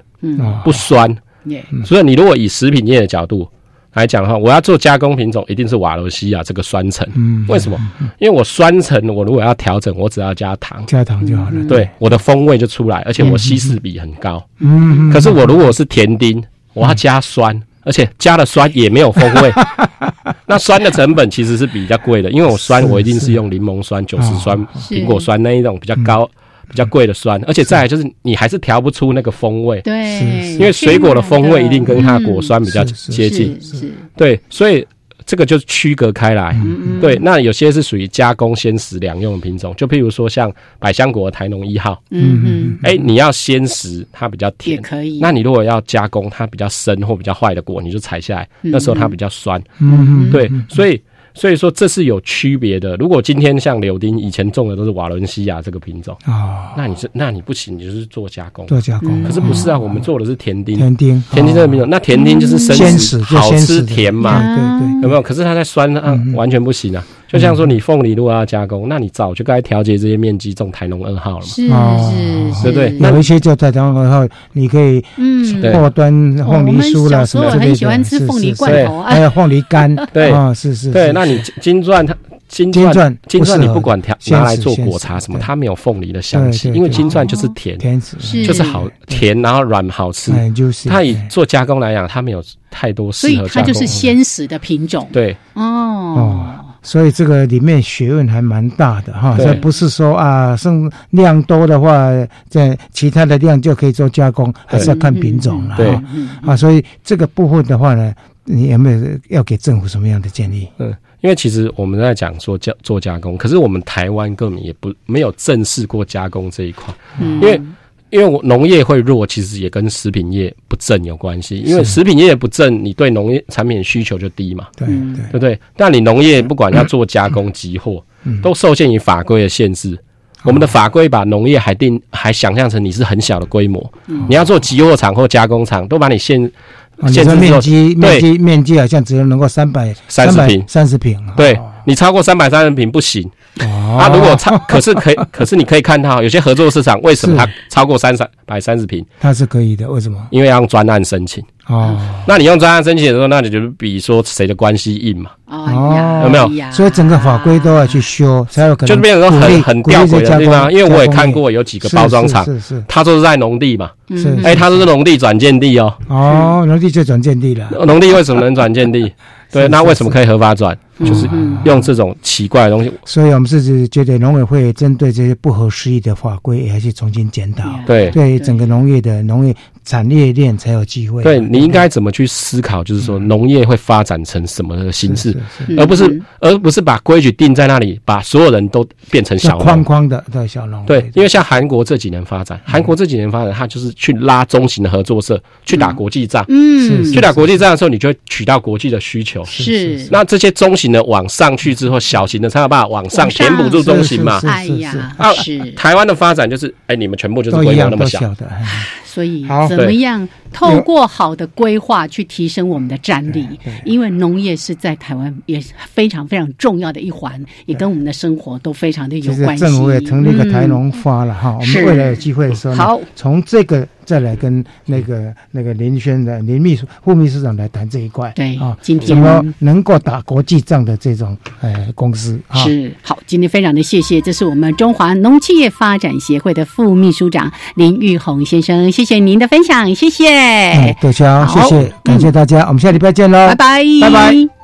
不酸，耶，所以你如果以食品业的角度来讲的话，我要做加工品种，一定是瓦罗西亚这个酸橙。嗯，为什么？因为我酸橙，我如果要调整，我只要加糖，加糖就好了。对，我的风味就出来，而且我稀释比很高。嗯，可是我如果是甜丁，我要加酸，而且加了酸也没有风味。那酸的成本其实是比较贵的，因为我酸我一定是用柠檬酸、九十酸、苹果酸那一种比较高、比较贵的酸，而且再来就是你还是调不出那个风味，对，因为水果的风味一定跟它的果酸比较接近。是是，对，所以这个就是区隔开来。嗯对，那有些是属于加工鲜食两用的品种，就譬如说像百香果的台农一号，嗯嗯，哎、你要鲜食，它比较也甜。可以，那你如果要加工，它比较深或比较坏的果，你就采下来，嗯那时候它比较酸。嗯，对，所以所以说这是有区别的。如果今天像柳丁以前种的都是瓦伦西亚这个品种，啊，那你是那你不行，你就是做加工。做加工，可是不是啊？我们做的是甜丁，甜丁，甜丁这个品种，那甜丁就是生鲜食，好吃甜嘛，对对对，有没有？可是它在酸啊，完全不行啊。就像说你凤梨如果要加工，那你早就该调节这些面积种台农二号了嘛。是哦。是，对不对？那有一些就在当然后你可以嗯，对。后端凤梨酥啦什么之类的，很喜欢吃是凤梨罐头啊。还有凤梨干，对。啊，是是，对，那你金钻它金金钻钻金钻你不管调拿来做果茶什么，它没有凤梨的香对气，因为金钻就是甜，甜食，就是好甜，然后软好吃。哎，就是它以做加工来讲，它没有太多适所以合加工。它就是鲜食的品种，对。哦，所以这个里面学问还蛮大的哈，这不是说啊，生量多的话，在其他的量就可以做加工，还是要看品种了对哈。啊，所以这个部分的话呢，你有没有要给政府什么样的建议？嗯，因为其实我们在讲说加做加工，可是我们台湾根本也不没有正视过加工这一块，嗯因为。因为我农业会弱，其实也跟食品业不振有关系。因为食品业不振，你对农业产品需求就低嘛，对嗯。对。对不对？但你农业不管要做加工、集货，都受限于法规的限制。我们的法规把农业还定还想象成你是很小的规模，你要做集货厂或加工厂，都把你限限制面积面积面积好像只能能够三百三十平。三十平，对你超过三百三十平不行。啊，如果超可是可以，可是你可以看到有些合作市场为什么它超过三三百三十平，它是可以的，为什么？因为要用专案申请。哦，那你用专案申请的时候，那你就比说谁的关系硬嘛？哦，有没有？所以整个法规都要去修，才有可能就变成说很很吊诡的地方。因为我也看过有几个包装厂，是是，它都是在农地嘛，是，哎，它都是农地转建地哦。哦，农地就转建地了。农地为什么能转建地？对，那为什么可以合法转？就是用这种奇怪的东西。所以我们是觉得农委会针对这些不合时宜的法规，也要去重新检讨。对，对整个农业的农业产业链才有机会。对你应该怎么去思考？就是说农业会发展成什么的形式，而不是而不是把规矩定在那里，把所有人都变成小框框的对小农。对，因为像韩国这几年发展，韩国这几年发展，它就是去拉中型的合作社去打国际仗。嗯，去打国际仗的时候，你就会取到国际的需求。是，那这些中型的往上去之后，小型的才有办法往上填补住中型嘛。哎呀，啊，台湾的发展就是，哎，你们全部就是规模那么小。的，所以怎么样透过好的规划去提升我们的战力？因为农业是在台湾也非常非常重要的一环，也跟我们的生活都非常的有关系。政府也成立一个台农发了哈，我们未来有机会的时候，好。从这个。再来跟那个那个林轩的林秘书副秘书长来谈这一块，对啊，今天。怎么能够打国际仗的这种呃公司是好，今天非常的谢谢，这是我们中华农企业发展协会的副秘书长林玉红先生，谢谢您的分享，谢谢，多谢，谢谢，感谢大家，我们下礼拜见喽，拜拜，拜拜。